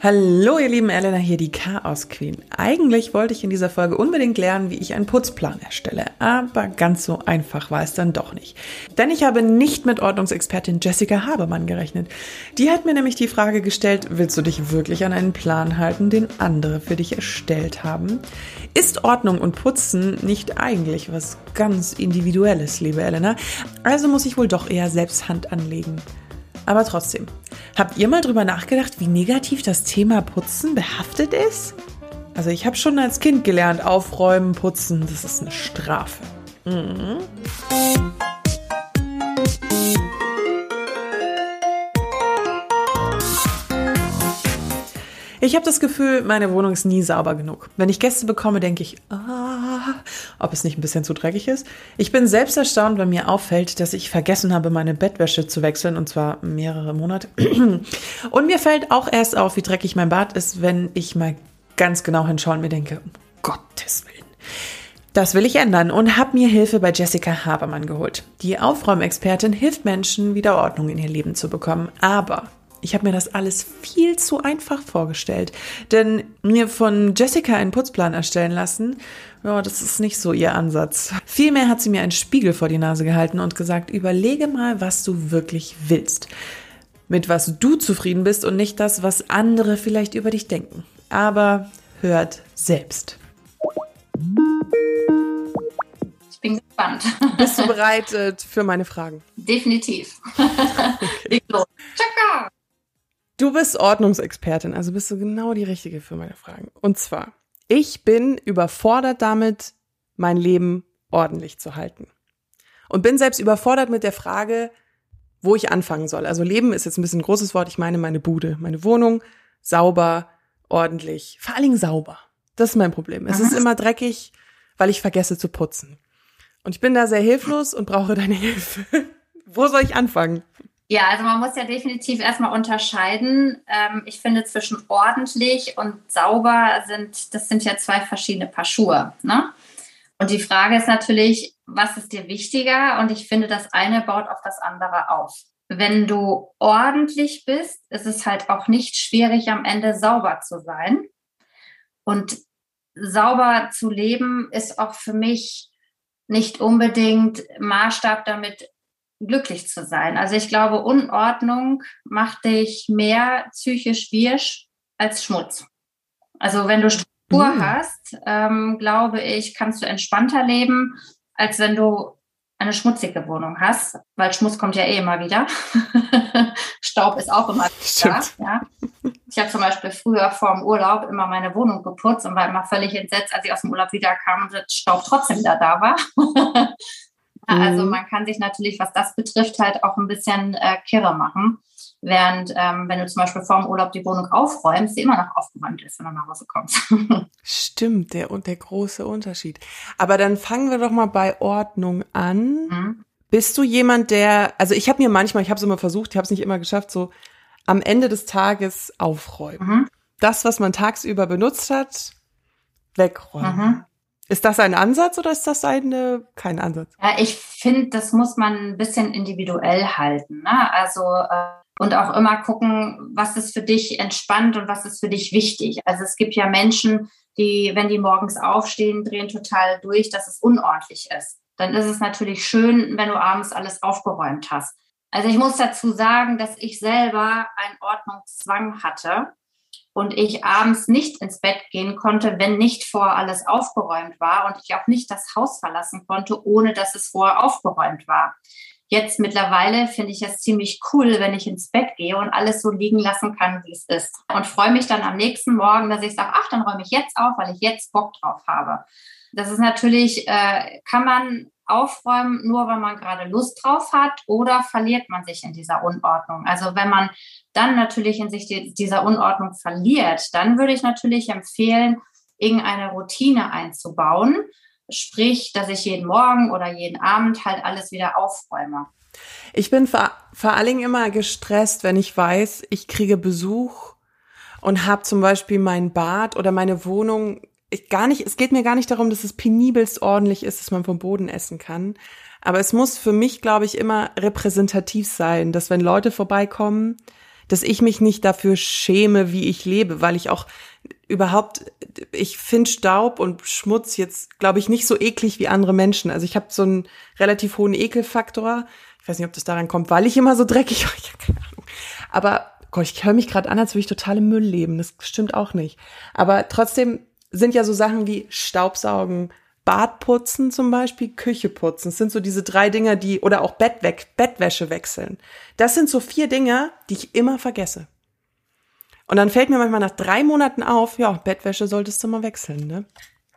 Hallo ihr lieben Elena, hier die Chaos Queen. Eigentlich wollte ich in dieser Folge unbedingt lernen, wie ich einen Putzplan erstelle, aber ganz so einfach war es dann doch nicht. Denn ich habe nicht mit Ordnungsexpertin Jessica Habermann gerechnet. Die hat mir nämlich die Frage gestellt, willst du dich wirklich an einen Plan halten, den andere für dich erstellt haben? Ist Ordnung und Putzen nicht eigentlich was ganz Individuelles, liebe Elena? Also muss ich wohl doch eher selbst Hand anlegen. Aber trotzdem, habt ihr mal drüber nachgedacht, wie negativ das Thema Putzen behaftet ist? Also ich habe schon als Kind gelernt, aufräumen, putzen, das ist eine Strafe. Mhm. Ich habe das Gefühl, meine Wohnung ist nie sauber genug. Wenn ich Gäste bekomme, denke ich, ah, ob es nicht ein bisschen zu dreckig ist. Ich bin selbst erstaunt, wenn mir auffällt, dass ich vergessen habe, meine Bettwäsche zu wechseln, und zwar mehrere Monate. Und mir fällt auch erst auf, wie dreckig mein Bad ist, wenn ich mal ganz genau hinschaue und mir denke, um Gottes Willen. Das will ich ändern und habe mir Hilfe bei Jessica Habermann geholt. Die Aufräumexpertin hilft Menschen, wieder Ordnung in ihr Leben zu bekommen. Aber ich habe mir das alles viel zu einfach vorgestellt. Denn mir von Jessica einen Putzplan erstellen lassen, ja, das ist nicht so ihr Ansatz. Vielmehr hat sie mir einen Spiegel vor die Nase gehalten und gesagt, überlege mal, was du wirklich willst. Mit was du zufrieden bist und nicht das, was andere vielleicht über dich denken. Aber hört selbst. Ich bin gespannt. Bist du bereit äh, für meine Fragen? Definitiv. okay. Du bist Ordnungsexpertin, also bist du genau die Richtige für meine Fragen. Und zwar, ich bin überfordert damit, mein Leben ordentlich zu halten. Und bin selbst überfordert mit der Frage, wo ich anfangen soll. Also Leben ist jetzt ein bisschen ein großes Wort. Ich meine meine Bude, meine Wohnung, sauber, ordentlich, vor allen Dingen sauber. Das ist mein Problem. Es ist immer dreckig, weil ich vergesse zu putzen. Und ich bin da sehr hilflos und brauche deine Hilfe. wo soll ich anfangen? Ja, also man muss ja definitiv erstmal unterscheiden. Ähm, ich finde zwischen ordentlich und sauber sind, das sind ja zwei verschiedene Paar Schuhe. Ne? Und die Frage ist natürlich, was ist dir wichtiger? Und ich finde, das eine baut auf das andere auf. Wenn du ordentlich bist, ist es halt auch nicht schwierig, am Ende sauber zu sein. Und sauber zu leben ist auch für mich nicht unbedingt Maßstab damit, glücklich zu sein. Also ich glaube, Unordnung macht dich mehr psychisch wirsch als Schmutz. Also wenn du Struktur mhm. hast, ähm, glaube ich, kannst du entspannter leben, als wenn du eine schmutzige Wohnung hast, weil Schmutz kommt ja eh immer wieder. Staub ist auch immer da. Ja. Ich habe zum Beispiel früher vor dem Urlaub immer meine Wohnung geputzt und war immer völlig entsetzt, als ich aus dem Urlaub wiederkam und der Staub trotzdem wieder da war. Also mhm. man kann sich natürlich, was das betrifft, halt auch ein bisschen äh, kirre machen. Während, ähm, wenn du zum Beispiel vor dem Urlaub die Wohnung aufräumst, sie immer noch aufgeräumt ist, wenn du nach Hause kommst. Stimmt, der und der große Unterschied. Aber dann fangen wir doch mal bei Ordnung an. Mhm. Bist du jemand, der, also ich habe mir manchmal, ich habe es immer versucht, ich habe es nicht immer geschafft, so am Ende des Tages aufräumen. Mhm. Das, was man tagsüber benutzt hat, wegräumen. Mhm. Ist das ein Ansatz oder ist das eine, kein Ansatz? Ja, ich finde, das muss man ein bisschen individuell halten. Ne? Also, äh, und auch immer gucken, was ist für dich entspannt und was ist für dich wichtig. Also es gibt ja Menschen, die, wenn die morgens aufstehen, drehen total durch, dass es unordentlich ist. Dann ist es natürlich schön, wenn du abends alles aufgeräumt hast. Also ich muss dazu sagen, dass ich selber einen Ordnungszwang hatte und ich abends nicht ins Bett gehen konnte, wenn nicht vorher alles aufgeräumt war und ich auch nicht das Haus verlassen konnte, ohne dass es vorher aufgeräumt war. Jetzt mittlerweile finde ich es ziemlich cool, wenn ich ins Bett gehe und alles so liegen lassen kann, wie es ist. Und freue mich dann am nächsten Morgen, dass ich sage, ach, dann räume ich jetzt auf, weil ich jetzt Bock drauf habe. Das ist natürlich, äh, kann man aufräumen, nur weil man gerade Lust drauf hat oder verliert man sich in dieser Unordnung. Also wenn man dann natürlich in sich die, dieser Unordnung verliert, dann würde ich natürlich empfehlen, irgendeine Routine einzubauen. Sprich, dass ich jeden Morgen oder jeden Abend halt alles wieder aufräume. Ich bin vor, vor allen Dingen immer gestresst, wenn ich weiß, ich kriege Besuch und habe zum Beispiel mein Bad oder meine Wohnung ich gar nicht, es geht mir gar nicht darum, dass es penibelst ordentlich ist, dass man vom Boden essen kann. Aber es muss für mich, glaube ich, immer repräsentativ sein, dass wenn Leute vorbeikommen, dass ich mich nicht dafür schäme, wie ich lebe, weil ich auch überhaupt, ich finde Staub und Schmutz jetzt, glaube ich, nicht so eklig wie andere Menschen. Also ich habe so einen relativ hohen Ekelfaktor. Ich weiß nicht, ob das daran kommt, weil ich immer so dreckig, ich keine Ahnung. Aber Gott, ich höre mich gerade an, als würde ich total im Müll leben. Das stimmt auch nicht. Aber trotzdem sind ja so Sachen wie Staubsaugen, Bad putzen zum Beispiel, Küche putzen. Das sind so diese drei Dinger, die, oder auch Bett weg, Bettwäsche wechseln. Das sind so vier Dinge, die ich immer vergesse. Und dann fällt mir manchmal nach drei Monaten auf, ja, Bettwäsche solltest du mal wechseln, ne?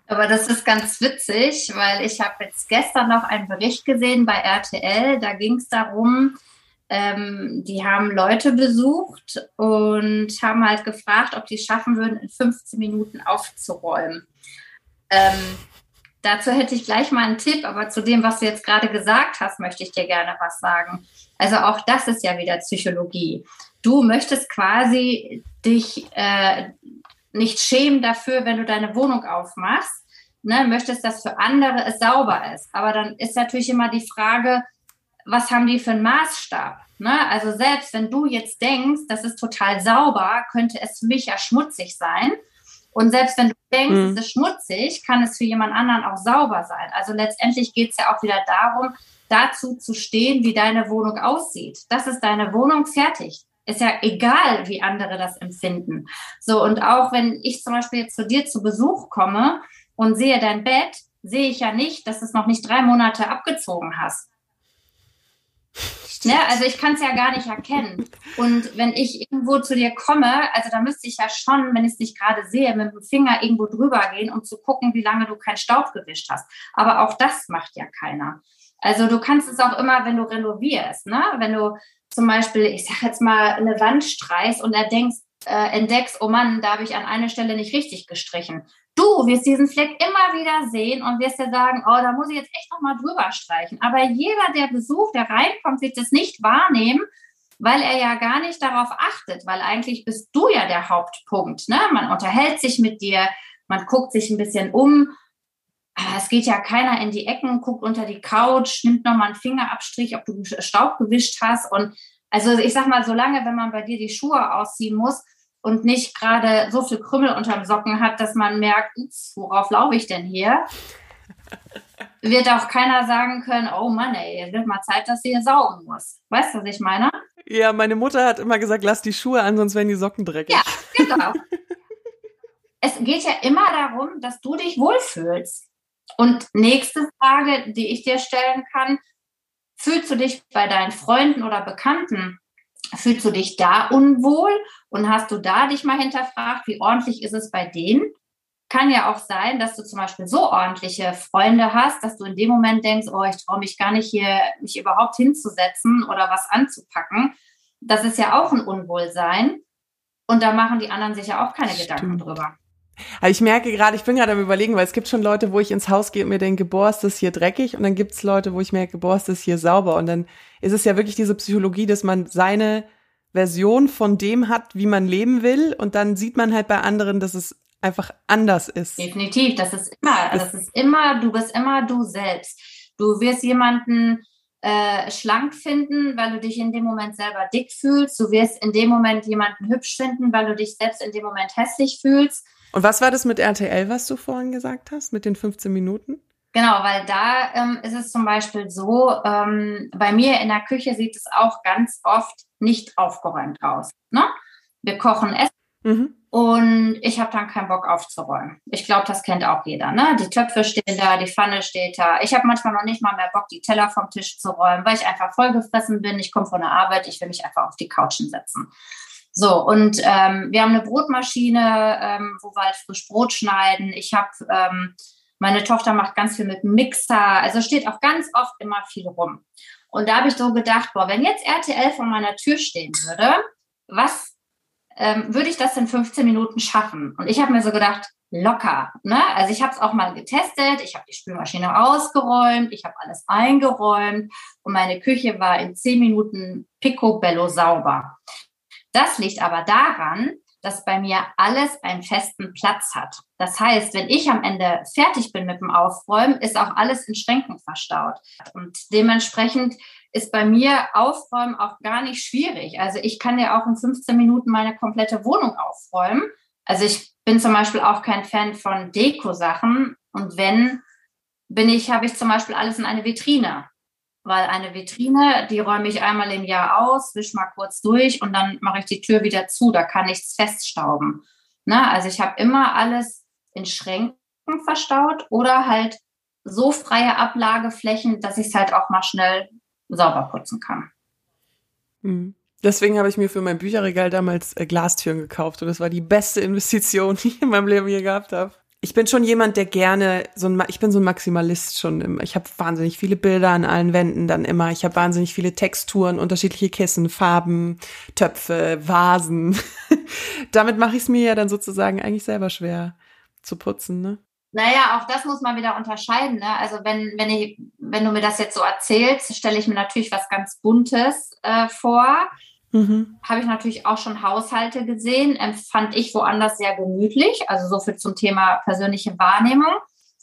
Aber das ist ganz witzig, weil ich habe jetzt gestern noch einen Bericht gesehen bei RTL. Da ging es darum, ähm, die haben Leute besucht und haben halt gefragt, ob die es schaffen würden, in 15 Minuten aufzuräumen. Ähm, Dazu hätte ich gleich mal einen Tipp, aber zu dem, was du jetzt gerade gesagt hast, möchte ich dir gerne was sagen. Also auch das ist ja wieder Psychologie. Du möchtest quasi dich äh, nicht schämen dafür, wenn du deine Wohnung aufmachst, ne, möchtest, dass für andere es sauber ist. Aber dann ist natürlich immer die Frage, was haben die für einen Maßstab? Ne? Also selbst wenn du jetzt denkst, das ist total sauber, könnte es für mich ja schmutzig sein. Und selbst wenn du denkst, mhm. es ist schmutzig, kann es für jemand anderen auch sauber sein. Also letztendlich geht es ja auch wieder darum, dazu zu stehen, wie deine Wohnung aussieht. Das ist deine Wohnung fertig. Ist ja egal, wie andere das empfinden. So, und auch wenn ich zum Beispiel jetzt zu dir zu Besuch komme und sehe dein Bett, sehe ich ja nicht, dass du es noch nicht drei Monate abgezogen hast. Ne? Also ich kann es ja gar nicht erkennen. Und wenn ich irgendwo zu dir komme, also da müsste ich ja schon, wenn ich es nicht gerade sehe, mit dem Finger irgendwo drüber gehen, um zu gucken, wie lange du keinen Staub gewischt hast. Aber auch das macht ja keiner. Also du kannst es auch immer, wenn du renovierst, ne? Wenn du zum Beispiel, ich sag jetzt mal, eine Wand streichst und er denkst, äh, entdeckst, oh Mann, da habe ich an einer Stelle nicht richtig gestrichen. Du wirst diesen Fleck immer wieder sehen und wirst dir sagen, oh, da muss ich jetzt echt nochmal drüber streichen. Aber jeder, der Besuch, der reinkommt, wird das nicht wahrnehmen, weil er ja gar nicht darauf achtet, weil eigentlich bist du ja der Hauptpunkt. Ne? Man unterhält sich mit dir, man guckt sich ein bisschen um. Aber es geht ja keiner in die Ecken, guckt unter die Couch, nimmt nochmal einen Fingerabstrich, ob du Staub gewischt hast. Und also ich sag mal, solange, wenn man bei dir die Schuhe ausziehen muss, und nicht gerade so viel Krümmel unterm Socken hat, dass man merkt, ups, worauf laufe ich denn hier? Wird auch keiner sagen können, oh Mann, ey, es wird mal Zeit, dass sie hier saugen muss. Weißt du, was ich meine? Ja, meine Mutter hat immer gesagt, lass die Schuhe an, sonst werden die Socken dreckig. Ja, genau. es geht ja immer darum, dass du dich wohlfühlst. Und nächste Frage, die ich dir stellen kann, fühlst du dich bei deinen Freunden oder Bekannten Fühlst du dich da unwohl und hast du da dich mal hinterfragt, wie ordentlich ist es bei denen? Kann ja auch sein, dass du zum Beispiel so ordentliche Freunde hast, dass du in dem Moment denkst, oh, ich traue mich gar nicht hier, mich überhaupt hinzusetzen oder was anzupacken. Das ist ja auch ein Unwohlsein. Und da machen die anderen sich ja auch keine Stimmt. Gedanken drüber. Aber ich merke gerade, ich bin gerade am überlegen, weil es gibt schon Leute, wo ich ins Haus gehe und mir denke, boah, ist das hier dreckig? Und dann gibt es Leute, wo ich merke, boah, ist das hier sauber? Und dann ist es ja wirklich diese Psychologie, dass man seine Version von dem hat, wie man leben will. Und dann sieht man halt bei anderen, dass es einfach anders ist. Definitiv, das ist immer, das, das ist immer, du bist immer du selbst. Du wirst jemanden äh, schlank finden, weil du dich in dem Moment selber dick fühlst. Du wirst in dem Moment jemanden hübsch finden, weil du dich selbst in dem Moment hässlich fühlst. Und was war das mit RTL, was du vorhin gesagt hast, mit den 15 Minuten? Genau, weil da ähm, ist es zum Beispiel so, ähm, bei mir in der Küche sieht es auch ganz oft nicht aufgeräumt aus. Ne? Wir kochen Essen mhm. und ich habe dann keinen Bock aufzuräumen. Ich glaube, das kennt auch jeder. Ne? Die Töpfe stehen da, die Pfanne steht da. Ich habe manchmal noch nicht mal mehr Bock, die Teller vom Tisch zu räumen, weil ich einfach vollgefressen bin. Ich komme von der Arbeit, ich will mich einfach auf die Couchen setzen. So, und ähm, wir haben eine Brotmaschine, ähm, wo wir halt frisch Brot schneiden. Ich habe, ähm, meine Tochter macht ganz viel mit Mixer, also steht auch ganz oft immer viel rum. Und da habe ich so gedacht, boah, wenn jetzt RTL vor meiner Tür stehen würde, was ähm, würde ich das in 15 Minuten schaffen? Und ich habe mir so gedacht, locker. Ne? Also ich habe es auch mal getestet, ich habe die Spülmaschine ausgeräumt, ich habe alles eingeräumt und meine Küche war in 10 Minuten picobello sauber. Das liegt aber daran, dass bei mir alles einen festen Platz hat. Das heißt, wenn ich am Ende fertig bin mit dem Aufräumen, ist auch alles in Schränken verstaut. Und dementsprechend ist bei mir Aufräumen auch gar nicht schwierig. Also ich kann ja auch in 15 Minuten meine komplette Wohnung aufräumen. Also ich bin zum Beispiel auch kein Fan von Deko-Sachen. Und wenn, bin ich, habe ich zum Beispiel alles in eine Vitrine. Weil eine Vitrine, die räume ich einmal im Jahr aus, wisch mal kurz durch und dann mache ich die Tür wieder zu. Da kann nichts feststauben. Na, also ich habe immer alles in Schränken verstaut oder halt so freie Ablageflächen, dass ich es halt auch mal schnell sauber putzen kann. Mhm. Deswegen habe ich mir für mein Bücherregal damals äh, Glastüren gekauft und das war die beste Investition, die ich in meinem Leben je gehabt habe. Ich bin schon jemand, der gerne so ein, ich bin so ein Maximalist schon immer. Ich habe wahnsinnig viele Bilder an allen Wänden dann immer. Ich habe wahnsinnig viele Texturen, unterschiedliche Kissen, Farben, Töpfe, Vasen. Damit mache ich es mir ja dann sozusagen eigentlich selber schwer zu putzen, ne? Naja, auch das muss man wieder unterscheiden. Ne? Also wenn, wenn, ich, wenn du mir das jetzt so erzählst, stelle ich mir natürlich was ganz Buntes äh, vor. Mhm. Habe ich natürlich auch schon Haushalte gesehen, empfand ich woanders sehr gemütlich, also so viel zum Thema persönliche Wahrnehmung.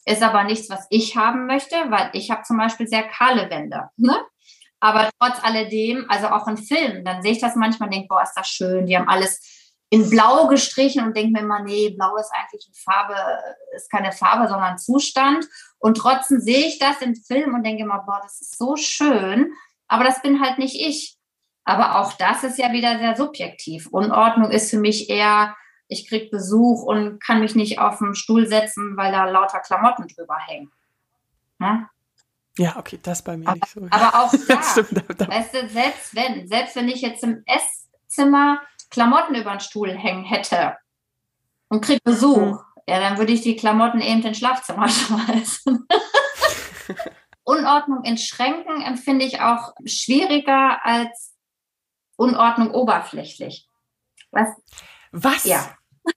Ist aber nichts, was ich haben möchte, weil ich habe zum Beispiel sehr kahle Wände. Ne? Aber trotz alledem, also auch in Filmen, dann sehe ich das manchmal und denke, boah, ist das schön, die haben alles in Blau gestrichen und denke mir immer, nee, Blau ist eigentlich eine Farbe, ist keine Farbe, sondern Zustand. Und trotzdem sehe ich das im Film und denke immer, boah, das ist so schön. Aber das bin halt nicht ich. Aber auch das ist ja wieder sehr subjektiv. Unordnung ist für mich eher, ich kriege Besuch und kann mich nicht auf den Stuhl setzen, weil da lauter Klamotten drüber hängen. Ne? Ja, okay, das bei mir aber, nicht so. Aber auch da, weißt du, selbst wenn, selbst wenn ich jetzt im Esszimmer Klamotten über den Stuhl hängen hätte und kriege Besuch, mhm. ja, dann würde ich die Klamotten eben ins Schlafzimmer schmeißen. Unordnung in Schränken empfinde ich auch schwieriger als Unordnung oberflächlich. Was? Was? Ja.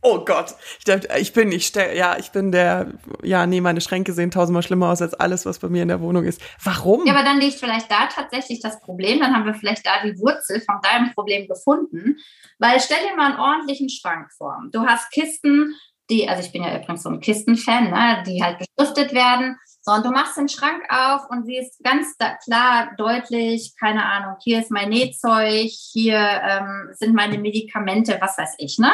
Oh Gott, ich dachte, ich bin, ich stell, ja, ich bin der, ja, nee, meine Schränke sehen tausendmal schlimmer aus als alles, was bei mir in der Wohnung ist. Warum? Ja, aber dann liegt vielleicht da tatsächlich das Problem, dann haben wir vielleicht da die Wurzel von deinem Problem gefunden, weil stell dir mal einen ordentlichen Schrank vor. Du hast Kisten, die, also ich bin ja übrigens so ein Kistenfan, ne, die halt beschriftet werden so, und du machst den Schrank auf und siehst ganz klar, deutlich, keine Ahnung, hier ist mein Nähzeug, hier ähm, sind meine Medikamente, was weiß ich, ne?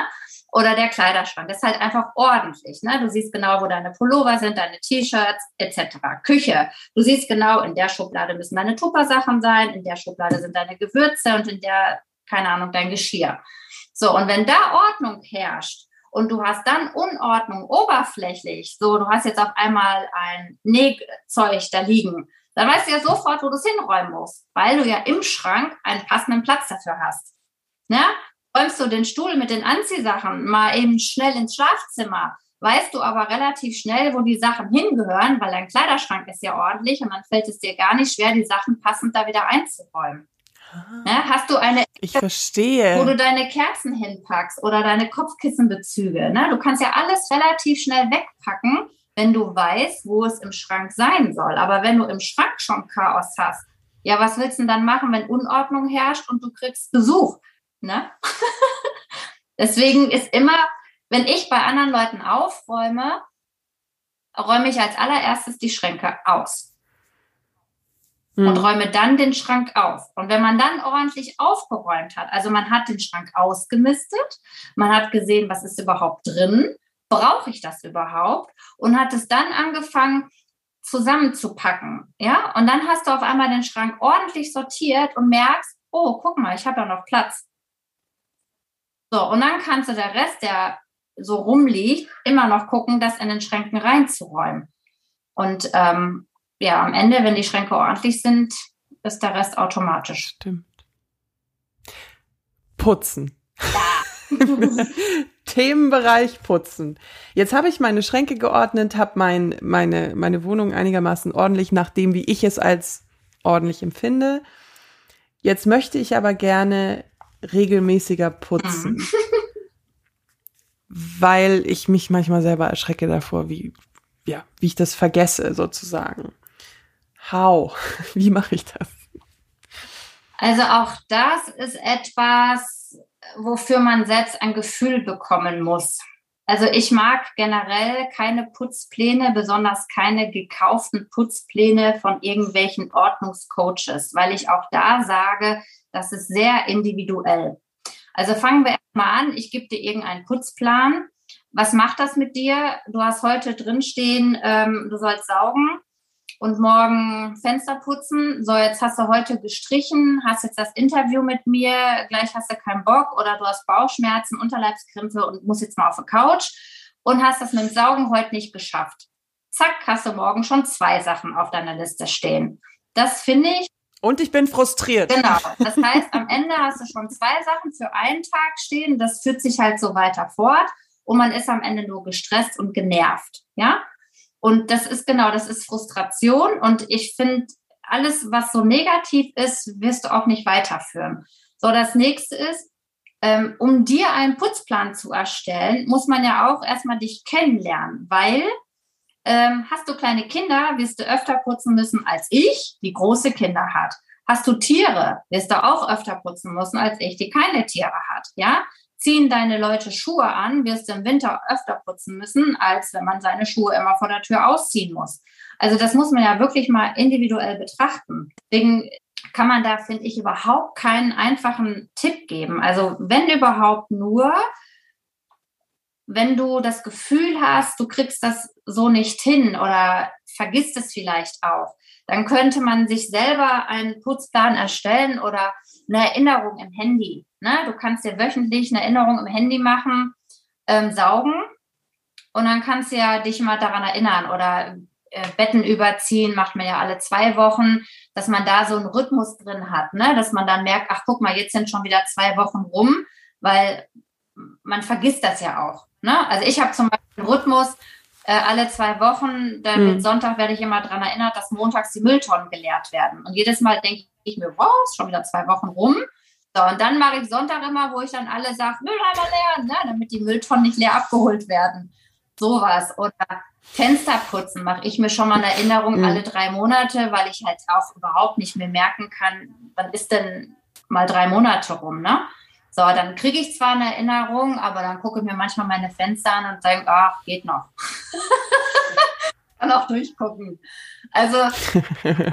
Oder der Kleiderschrank. Das ist halt einfach ordentlich. Ne? Du siehst genau, wo deine Pullover sind, deine T-Shirts etc. Küche. Du siehst genau, in der Schublade müssen deine Tuppersachen sein, in der Schublade sind deine Gewürze und in der, keine Ahnung, dein Geschirr. So, und wenn da Ordnung herrscht, und du hast dann Unordnung oberflächlich, so du hast jetzt auf einmal ein Nähzeug da liegen, dann weißt du ja sofort, wo du es hinräumen musst, weil du ja im Schrank einen passenden Platz dafür hast. Ja? Ne? Räumst du den Stuhl mit den Anziehsachen mal eben schnell ins Schlafzimmer, weißt du aber relativ schnell, wo die Sachen hingehören, weil dein Kleiderschrank ist ja ordentlich und dann fällt es dir gar nicht schwer, die Sachen passend da wieder einzuräumen. Ja, hast du eine, ich verstehe, wo du deine Kerzen hinpackst oder deine Kopfkissenbezüge. Ne? Du kannst ja alles relativ schnell wegpacken, wenn du weißt, wo es im Schrank sein soll. Aber wenn du im Schrank schon Chaos hast, ja, was willst du denn dann machen, wenn Unordnung herrscht und du kriegst Besuch? Ne? Deswegen ist immer, wenn ich bei anderen Leuten aufräume, räume ich als allererstes die Schränke aus mhm. und räume dann den Schrank auf. Und wenn man dann ordentlich aufgeräumt hat, also man hat den Schrank ausgemistet, man hat gesehen, was ist überhaupt drin, brauche ich das überhaupt und hat es dann angefangen zusammenzupacken, ja? Und dann hast du auf einmal den Schrank ordentlich sortiert und merkst, oh, guck mal, ich habe ja noch Platz. So, und dann kannst du der Rest, der so rumliegt, immer noch gucken, das in den Schränken reinzuräumen. Und ähm, ja, am Ende, wenn die Schränke ordentlich sind, ist der Rest automatisch. Stimmt. Putzen. Ja. Themenbereich Putzen. Jetzt habe ich meine Schränke geordnet, habe mein, meine, meine Wohnung einigermaßen ordentlich nach dem, wie ich es als ordentlich empfinde. Jetzt möchte ich aber gerne regelmäßiger putzen. Mhm. weil ich mich manchmal selber erschrecke davor, wie, ja, wie ich das vergesse sozusagen. How? Wie mache ich das? Also auch das ist etwas, wofür man selbst ein Gefühl bekommen muss. Also ich mag generell keine Putzpläne, besonders keine gekauften Putzpläne von irgendwelchen Ordnungscoaches, weil ich auch da sage, das ist sehr individuell. Also fangen wir erstmal an. Ich gebe dir irgendeinen Putzplan. Was macht das mit dir? Du hast heute drinstehen, ähm, du sollst saugen und morgen Fenster putzen. So, jetzt hast du heute gestrichen, hast jetzt das Interview mit mir, gleich hast du keinen Bock oder du hast Bauchschmerzen, Unterleibskrämpfe und musst jetzt mal auf die Couch und hast das mit dem Saugen heute nicht geschafft. Zack, hast du morgen schon zwei Sachen auf deiner Liste stehen. Das finde ich. Und ich bin frustriert. Genau. Das heißt, am Ende hast du schon zwei Sachen für einen Tag stehen. Das führt sich halt so weiter fort. Und man ist am Ende nur gestresst und genervt. Ja? Und das ist genau, das ist Frustration. Und ich finde, alles, was so negativ ist, wirst du auch nicht weiterführen. So, das nächste ist, ähm, um dir einen Putzplan zu erstellen, muss man ja auch erstmal dich kennenlernen, weil ähm, hast du kleine Kinder, wirst du öfter putzen müssen als ich, die große Kinder hat. Hast du Tiere, wirst du auch öfter putzen müssen als ich, die keine Tiere hat. Ja, ziehen deine Leute Schuhe an, wirst du im Winter öfter putzen müssen, als wenn man seine Schuhe immer vor der Tür ausziehen muss. Also das muss man ja wirklich mal individuell betrachten. Deswegen kann man da, finde ich, überhaupt keinen einfachen Tipp geben. Also wenn überhaupt nur, wenn du das Gefühl hast, du kriegst das so nicht hin oder vergisst es vielleicht auch, dann könnte man sich selber einen Putzplan erstellen oder eine Erinnerung im Handy. Ne? Du kannst dir wöchentlich eine Erinnerung im Handy machen, ähm, saugen und dann kannst du ja dich mal daran erinnern oder äh, Betten überziehen, macht man ja alle zwei Wochen, dass man da so einen Rhythmus drin hat, ne? dass man dann merkt, ach guck mal, jetzt sind schon wieder zwei Wochen rum, weil man vergisst das ja auch. Ne? Also ich habe zum Beispiel einen Rhythmus, äh, alle zwei Wochen, dann mhm. Sonntag werde ich immer daran erinnert, dass montags die Mülltonnen geleert werden. Und jedes Mal denke ich mir, wow, ist schon wieder zwei Wochen rum. So, und dann mache ich Sonntag immer, wo ich dann alle sage, Mülleimer leeren, ne, damit die Mülltonnen nicht leer abgeholt werden. Sowas. Oder Fenster putzen mache ich mir schon mal eine Erinnerung mhm. alle drei Monate, weil ich halt auch überhaupt nicht mehr merken kann, wann ist denn mal drei Monate rum, ne? So, dann kriege ich zwar eine Erinnerung, aber dann gucke ich mir manchmal meine Fenster an und denke, ach, geht noch. Kann auch durchgucken. Also,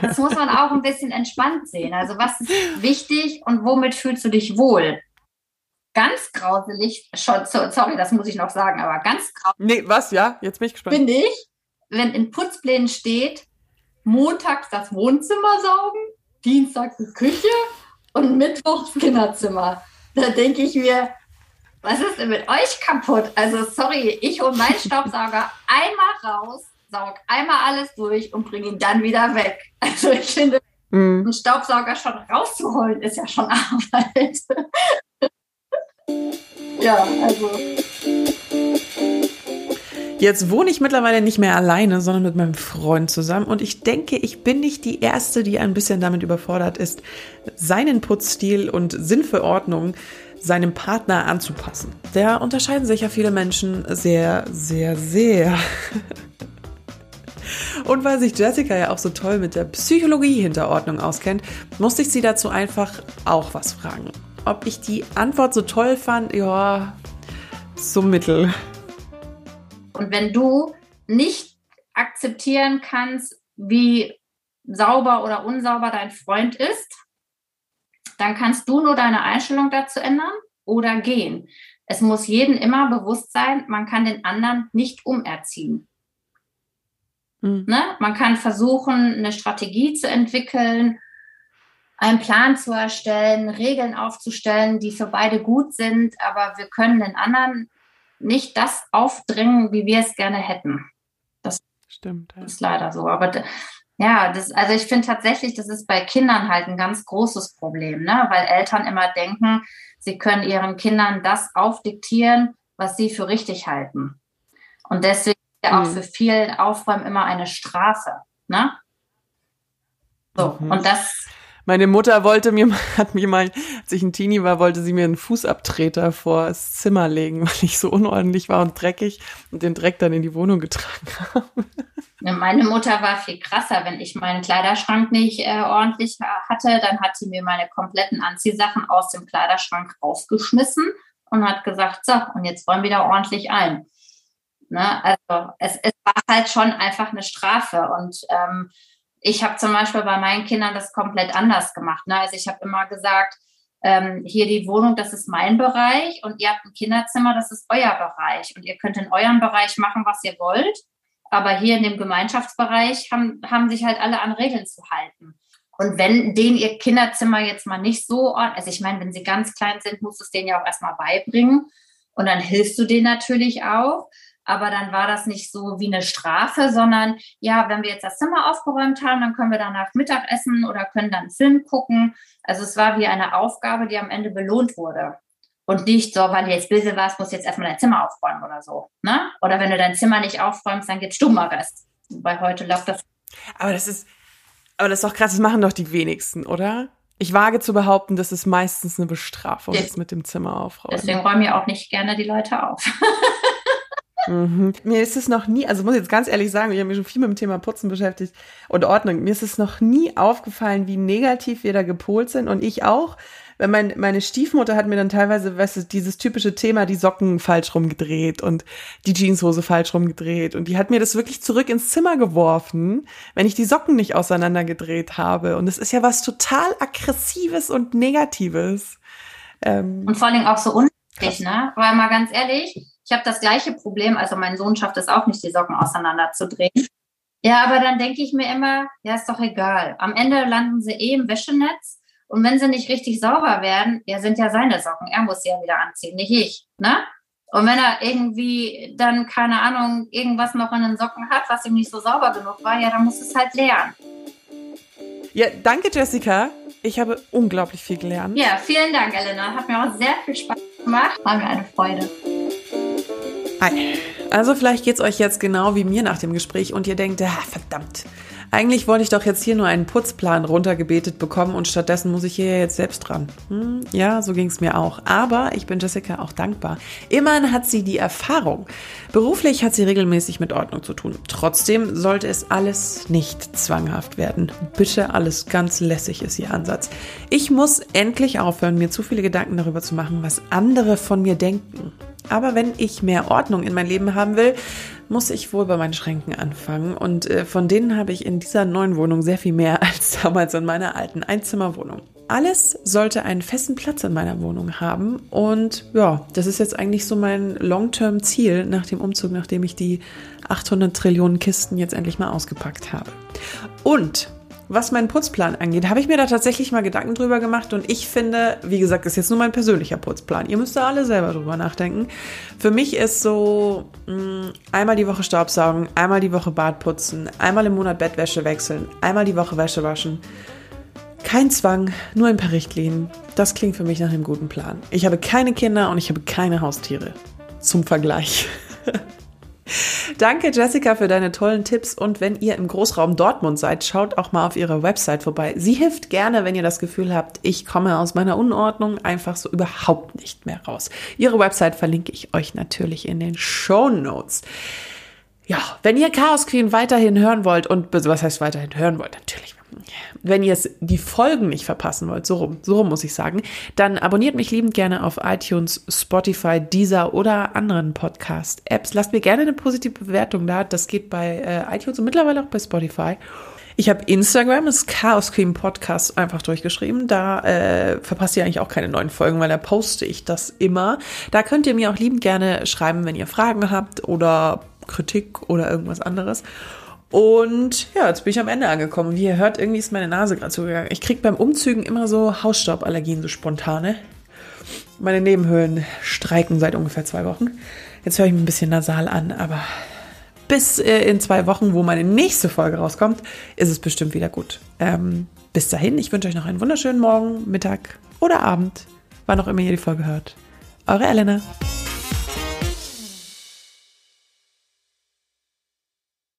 das muss man auch ein bisschen entspannt sehen. Also, was ist wichtig und womit fühlst du dich wohl? Ganz grauselig, schon, sorry, das muss ich noch sagen, aber ganz grauselig. Nee, was, ja? Jetzt bin ich gespannt. Finde ich, wenn in Putzplänen steht, montags das Wohnzimmer saugen, dienstags die Küche und mittwochs Kinderzimmer da denke ich mir, was ist denn mit euch kaputt? Also sorry, ich hole meinen Staubsauger einmal raus, saug einmal alles durch und bringe ihn dann wieder weg. Also ich finde, mhm. einen Staubsauger schon rauszuholen, ist ja schon Arbeit. ja, also. Jetzt wohne ich mittlerweile nicht mehr alleine, sondern mit meinem Freund zusammen. Und ich denke, ich bin nicht die Erste, die ein bisschen damit überfordert ist, seinen Putzstil und Sinn für Ordnung seinem Partner anzupassen. Da unterscheiden sich ja viele Menschen sehr, sehr, sehr. Und weil sich Jessica ja auch so toll mit der Psychologie hinter Ordnung auskennt, musste ich sie dazu einfach auch was fragen. Ob ich die Antwort so toll fand, ja, so mittel. Und wenn du nicht akzeptieren kannst, wie sauber oder unsauber dein Freund ist, dann kannst du nur deine Einstellung dazu ändern oder gehen. Es muss jedem immer bewusst sein, man kann den anderen nicht umerziehen. Mhm. Ne? Man kann versuchen, eine Strategie zu entwickeln, einen Plan zu erstellen, Regeln aufzustellen, die für beide gut sind, aber wir können den anderen nicht das aufdringen, wie wir es gerne hätten. Das Stimmt, ja. ist leider so. Aber ja, das, also ich finde tatsächlich, das ist bei Kindern halt ein ganz großes Problem, ne? weil Eltern immer denken, sie können ihren Kindern das aufdiktieren, was sie für richtig halten. Und deswegen ist ja auch mhm. für viele Aufräumen immer eine Strafe. Ne? So, mhm. und das meine Mutter wollte mir, hat mir mal, als ich ein Teenie war, wollte sie mir einen Fußabtreter vor das Zimmer legen, weil ich so unordentlich war und dreckig und den Dreck dann in die Wohnung getragen habe. Meine Mutter war viel krasser. Wenn ich meinen Kleiderschrank nicht äh, ordentlich hatte, dann hat sie mir meine kompletten Anziehsachen aus dem Kleiderschrank rausgeschmissen und hat gesagt, so, und jetzt räumen wir da ordentlich ein. Ne? Also es, es war halt schon einfach eine Strafe. Und ähm, ich habe zum Beispiel bei meinen Kindern das komplett anders gemacht. Ne? Also ich habe immer gesagt, ähm, hier die Wohnung, das ist mein Bereich und ihr habt ein Kinderzimmer, das ist euer Bereich. Und ihr könnt in eurem Bereich machen, was ihr wollt. Aber hier in dem Gemeinschaftsbereich haben, haben sich halt alle an Regeln zu halten. Und wenn denen ihr Kinderzimmer jetzt mal nicht so, also ich meine, wenn sie ganz klein sind, musst du es denen ja auch erstmal beibringen. Und dann hilfst du denen natürlich auch. Aber dann war das nicht so wie eine Strafe, sondern ja, wenn wir jetzt das Zimmer aufgeräumt haben, dann können wir danach Mittag essen oder können dann Film gucken. Also es war wie eine Aufgabe, die am Ende belohnt wurde. Und nicht so, weil du jetzt böse warst, musst du jetzt erstmal dein Zimmer aufräumen oder so. Ne? Oder wenn du dein Zimmer nicht aufräumst, dann gibt's Stummerrest. Weil heute läuft das. Aber das ist, aber das ist doch krass, das machen doch die wenigsten, oder? Ich wage zu behaupten, dass es meistens eine Bestrafung ist mit dem Zimmer aufräumen. Deswegen räumen ja auch nicht gerne die Leute auf. Mhm. Mir ist es noch nie, also muss ich jetzt ganz ehrlich sagen, ich habe mich schon viel mit dem Thema Putzen beschäftigt und Ordnung. Mir ist es noch nie aufgefallen, wie negativ wir da gepolt sind und ich auch. Weil mein, meine Stiefmutter hat mir dann teilweise, weißt du, dieses typische Thema, die Socken falsch rumgedreht und die Jeanshose falsch rumgedreht. Und die hat mir das wirklich zurück ins Zimmer geworfen, wenn ich die Socken nicht auseinandergedreht habe. Und es ist ja was total Aggressives und Negatives. Ähm, und vor allen Dingen auch so unnötig, ne? Weil mal ganz ehrlich, ich habe das gleiche Problem, also mein Sohn schafft es auch nicht, die Socken auseinanderzudrehen. Ja, aber dann denke ich mir immer, ja, ist doch egal. Am Ende landen sie eh im Wäschenetz. Und wenn sie nicht richtig sauber werden, ja, sind ja seine Socken. Er muss sie ja wieder anziehen, nicht ich. Ne? Und wenn er irgendwie dann, keine Ahnung, irgendwas noch in den Socken hat, was ihm nicht so sauber genug war, ja, dann muss es halt lernen. Ja, danke, Jessica. Ich habe unglaublich viel gelernt. Ja, vielen Dank, Elena. Hat mir auch sehr viel Spaß gemacht. War mir eine Freude. Hi. Also vielleicht geht's euch jetzt genau wie mir nach dem Gespräch und ihr denkt, ah, verdammt, eigentlich wollte ich doch jetzt hier nur einen Putzplan runtergebetet bekommen und stattdessen muss ich hier jetzt selbst dran. Hm, ja, so ging es mir auch. Aber ich bin Jessica auch dankbar. Immerhin hat sie die Erfahrung. Beruflich hat sie regelmäßig mit Ordnung zu tun. Trotzdem sollte es alles nicht zwanghaft werden. Bitte alles ganz lässig ist ihr Ansatz. Ich muss endlich aufhören, mir zu viele Gedanken darüber zu machen, was andere von mir denken. Aber wenn ich mehr Ordnung in mein Leben haben will, muss ich wohl bei meinen Schränken anfangen. Und äh, von denen habe ich in dieser neuen Wohnung sehr viel mehr als damals in meiner alten Einzimmerwohnung. Alles sollte einen festen Platz in meiner Wohnung haben. Und ja, das ist jetzt eigentlich so mein Long-Term-Ziel nach dem Umzug, nachdem ich die 800 Trillionen Kisten jetzt endlich mal ausgepackt habe. Und was meinen Putzplan angeht, habe ich mir da tatsächlich mal Gedanken drüber gemacht und ich finde, wie gesagt, ist jetzt nur mein persönlicher Putzplan. Ihr müsst da alle selber drüber nachdenken. Für mich ist so mm, einmal die Woche Staubsaugen, einmal die Woche Bad putzen, einmal im Monat Bettwäsche wechseln, einmal die Woche Wäsche waschen. Kein Zwang, nur ein paar Richtlinien. Das klingt für mich nach einem guten Plan. Ich habe keine Kinder und ich habe keine Haustiere. Zum Vergleich. Danke, Jessica, für deine tollen Tipps. Und wenn ihr im Großraum Dortmund seid, schaut auch mal auf ihrer Website vorbei. Sie hilft gerne, wenn ihr das Gefühl habt, ich komme aus meiner Unordnung einfach so überhaupt nicht mehr raus. Ihre Website verlinke ich euch natürlich in den Show Notes. Ja, wenn ihr Chaos Queen weiterhin hören wollt und was heißt weiterhin hören wollt, natürlich wenn ihr die Folgen nicht verpassen wollt, so rum, so rum muss ich sagen, dann abonniert mich liebend gerne auf iTunes, Spotify, Deezer oder anderen Podcast-Apps. Lasst mir gerne eine positive Bewertung da. Das geht bei äh, iTunes und mittlerweile auch bei Spotify. Ich habe Instagram, das Chaos Cream Podcast einfach durchgeschrieben. Da äh, verpasst ihr eigentlich auch keine neuen Folgen, weil da poste ich das immer. Da könnt ihr mir auch liebend gerne schreiben, wenn ihr Fragen habt oder Kritik oder irgendwas anderes. Und ja, jetzt bin ich am Ende angekommen. Wie ihr hört, irgendwie ist meine Nase gerade zugegangen. Ich kriege beim Umzügen immer so Hausstauballergien, so spontane. Meine Nebenhöhlen streiken seit ungefähr zwei Wochen. Jetzt höre ich mich ein bisschen nasal an, aber bis äh, in zwei Wochen, wo meine nächste Folge rauskommt, ist es bestimmt wieder gut. Ähm, bis dahin, ich wünsche euch noch einen wunderschönen Morgen, Mittag oder Abend, wann auch immer ihr die Folge hört. Eure Elena.